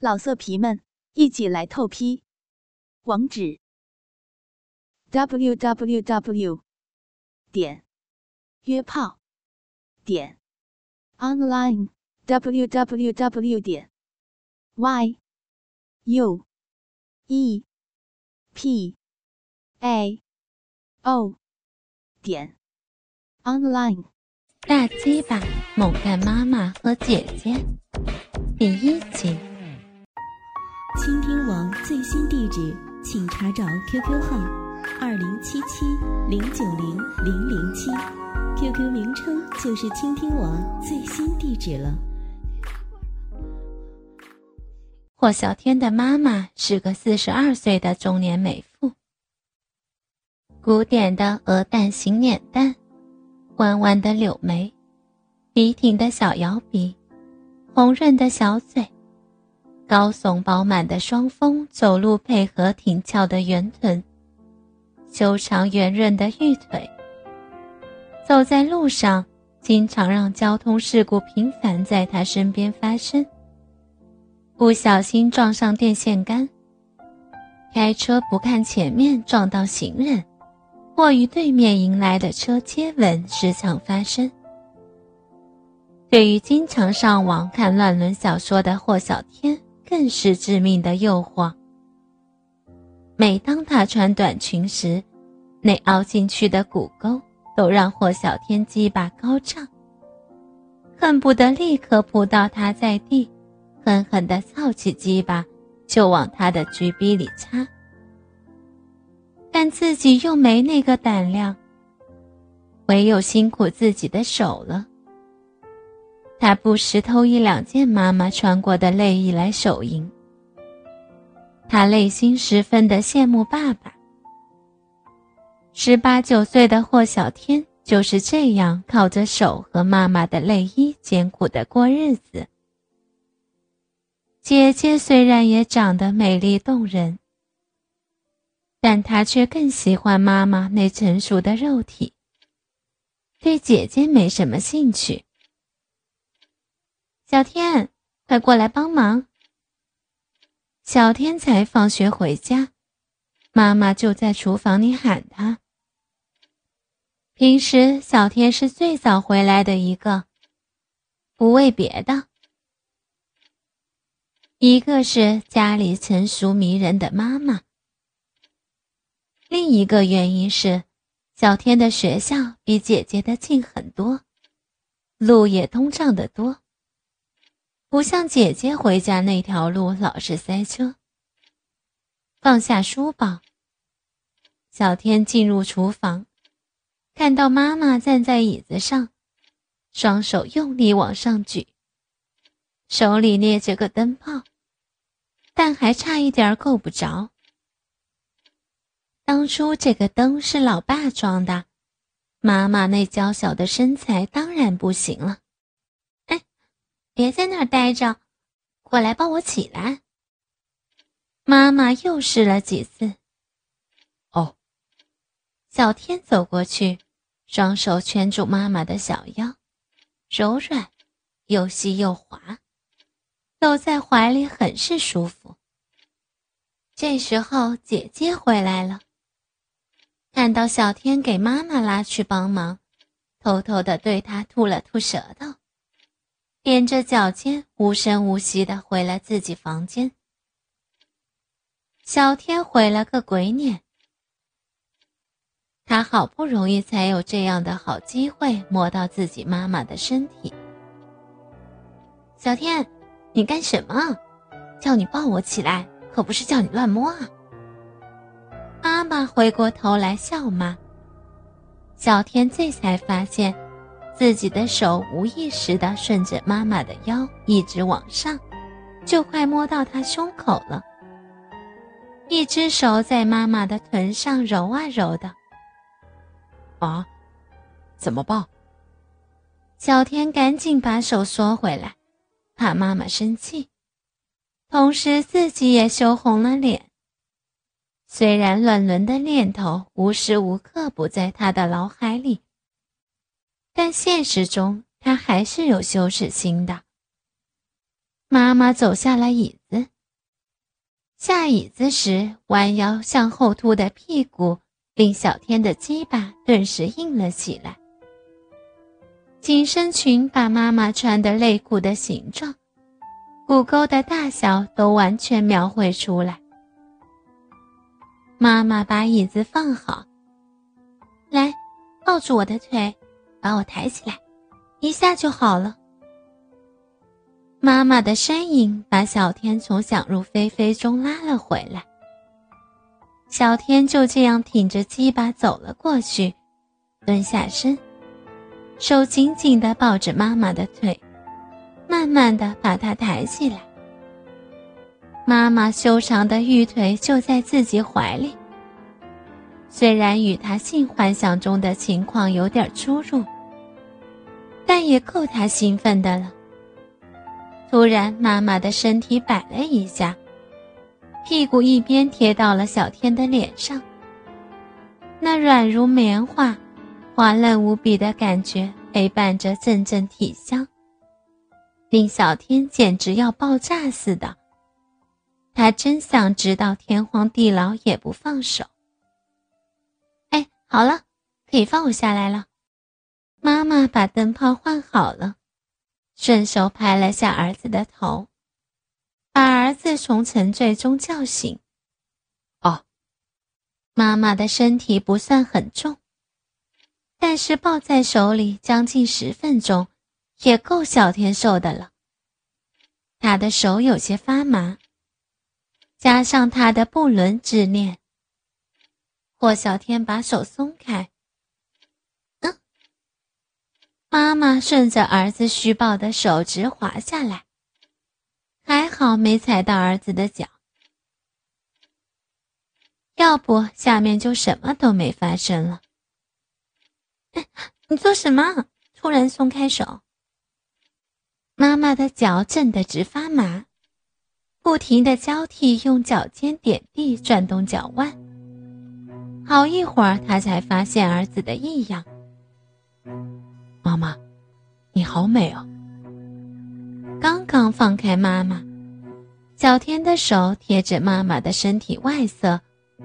老色皮们，一起来透批！网址：w w w 点约炮点 online w w w 点 y u e p a o 点 online。大鸡巴猛干妈妈和姐姐第一集。倾听网最新地址，请查找 QQ 号二零七七零九零零零七，QQ 名称就是倾听网最新地址了。霍小天的妈妈是个四十二岁的中年美妇，古典的鹅蛋型脸蛋，弯弯的柳眉，笔挺的小摇鼻，红润的小嘴。高耸饱满的双峰，走路配合挺翘的圆臀，修长圆润的玉腿。走在路上，经常让交通事故频繁在他身边发生。不小心撞上电线杆，开车不看前面撞到行人，或与对面迎来的车接吻，时常发生。对于经常上网看乱伦小说的霍小天。更是致命的诱惑。每当她穿短裙时，那凹进去的骨沟都让霍小天鸡巴高涨，恨不得立刻扑倒她在地，狠狠地操起鸡巴就往他的橘逼里插。但自己又没那个胆量，唯有辛苦自己的手了。他不时偷一两件妈妈穿过的内衣来手淫。他内心十分的羡慕爸爸。十八九岁的霍小天就是这样靠着手和妈妈的内衣艰苦的过日子。姐姐虽然也长得美丽动人，但他却更喜欢妈妈那成熟的肉体，对姐姐没什么兴趣。小天，快过来帮忙！小天才放学回家，妈妈就在厨房里喊他。平时小天是最早回来的一个，不为别的，一个是家里成熟迷人的妈妈，另一个原因是小天的学校比姐姐的近很多，路也通畅得多。不像姐姐回家那条路老是塞车。放下书包，小天进入厨房，看到妈妈站在椅子上，双手用力往上举，手里捏着个灯泡，但还差一点够不着。当初这个灯是老爸装的，妈妈那娇小的身材当然不行了。别在那儿待着，过来帮我起来。妈妈又试了几次。哦，小天走过去，双手圈住妈妈的小腰，柔软又细又滑，搂在怀里很是舒服。这时候姐姐回来了，看到小天给妈妈拉去帮忙，偷偷的对她吐了吐舌头。踮着脚尖，无声无息的回了自己房间。小天回了个鬼脸，他好不容易才有这样的好机会摸到自己妈妈的身体。小天，你干什么？叫你抱我起来，可不是叫你乱摸啊！妈妈回过头来笑骂。小天这才发现。自己的手无意识地顺着妈妈的腰一直往上，就快摸到她胸口了。一只手在妈妈的臀上揉啊揉的。啊，怎么抱？小天赶紧把手缩回来，怕妈妈生气，同时自己也羞红了脸。虽然乱伦的念头无时无刻不在他的脑海里。但现实中，他还是有羞耻心的。妈妈走下了椅子，下椅子时弯腰向后凸的屁股令小天的鸡巴顿时硬了起来。紧身裙把妈妈穿的内裤的形状、骨沟的大小都完全描绘出来。妈妈把椅子放好，来，抱住我的腿，把我抬起来，一下就好了。妈妈的身影把小天从想入非非中拉了回来。小天就这样挺着鸡巴走了过去，蹲下身，手紧紧地抱着妈妈的腿，慢慢地把她抬起来。妈妈修长的玉腿就在自己怀里，虽然与他性幻想中的情况有点出入，但也够他兴奋的了。突然，妈妈的身体摆了一下，屁股一边贴到了小天的脸上。那软如棉花、滑嫩无比的感觉，陪伴着阵阵体香，令小天简直要爆炸似的。他真想知道天荒地老也不放手。哎，好了，可以放我下来了。妈妈把灯泡换好了，顺手拍了下儿子的头，把儿子从沉醉中叫醒。哦，妈妈的身体不算很重，但是抱在手里将近十分钟，也够小天受的了。他的手有些发麻。加上他的不伦之恋，霍小天把手松开。妈妈顺着儿子虚抱的手直滑下来，还好没踩到儿子的脚，要不下面就什么都没发生了。你做什么？突然松开手，妈妈的脚震得直发麻。不停的交替用脚尖点地，转动脚腕。好一会儿，她才发现儿子的异样。妈妈，你好美哦！刚刚放开妈妈，小天的手贴着妈妈的身体外侧，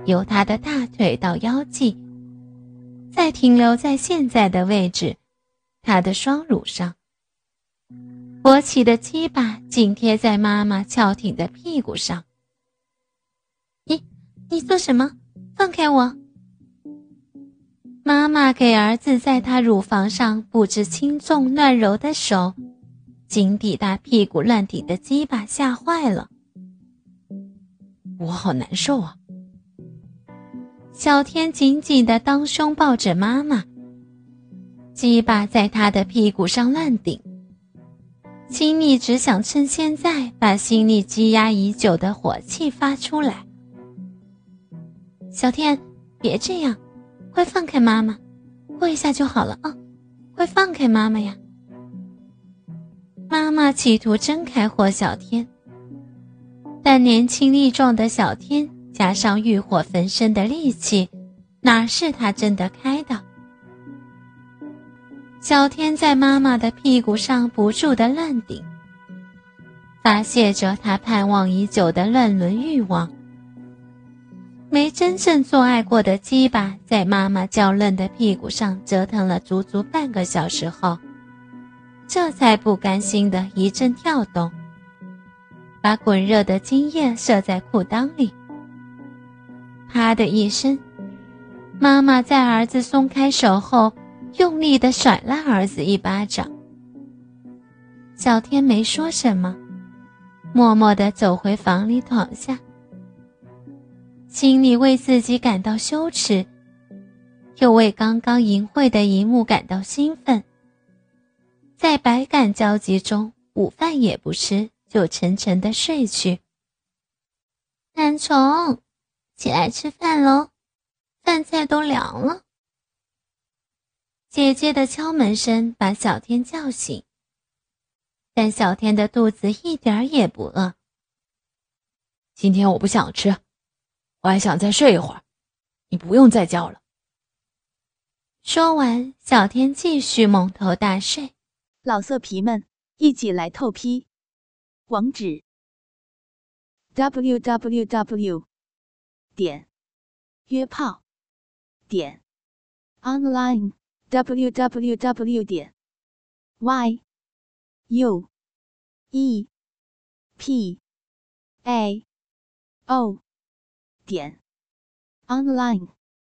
由她的大腿到腰际，再停留在现在的位置，她的双乳上。勃起的鸡巴紧贴在妈妈翘挺的屁股上。你，你做什么？放开我！妈妈给儿子在他乳房上布置轻重乱揉的手，紧抵大屁股乱顶的鸡巴吓坏了。我好难受啊！小天紧紧的当胸抱着妈妈，鸡巴在他的屁股上乱顶。心里只想趁现在把心里积压已久的火气发出来。小天，别这样，快放开妈妈，过一下就好了啊！快放开妈妈呀！妈妈企图挣开霍小天，但年轻力壮的小天加上欲火焚身的力气，哪是他挣得开的？小天在妈妈的屁股上不住的乱顶，发泄着他盼望已久的乱伦欲望。没真正做爱过的鸡巴在妈妈娇嫩的屁股上折腾了足足半个小时后，这才不甘心的一阵跳动，把滚热的精液射在裤裆里。啪的一声，妈妈在儿子松开手后。用力的甩了儿子一巴掌，小天没说什么，默默的走回房里躺下，心里为自己感到羞耻，又为刚刚淫秽的一幕感到兴奋。在百感交集中，午饭也不吃，就沉沉的睡去。懒虫，起来吃饭喽，饭菜都凉了。姐姐的敲门声把小天叫醒，但小天的肚子一点也不饿。今天我不想吃，我还想再睡一会儿你不用再叫了。说完小天继续蒙头大睡。老色皮们一起来透批。网址 www 点约炮点 online www 点 yue pao 点 online。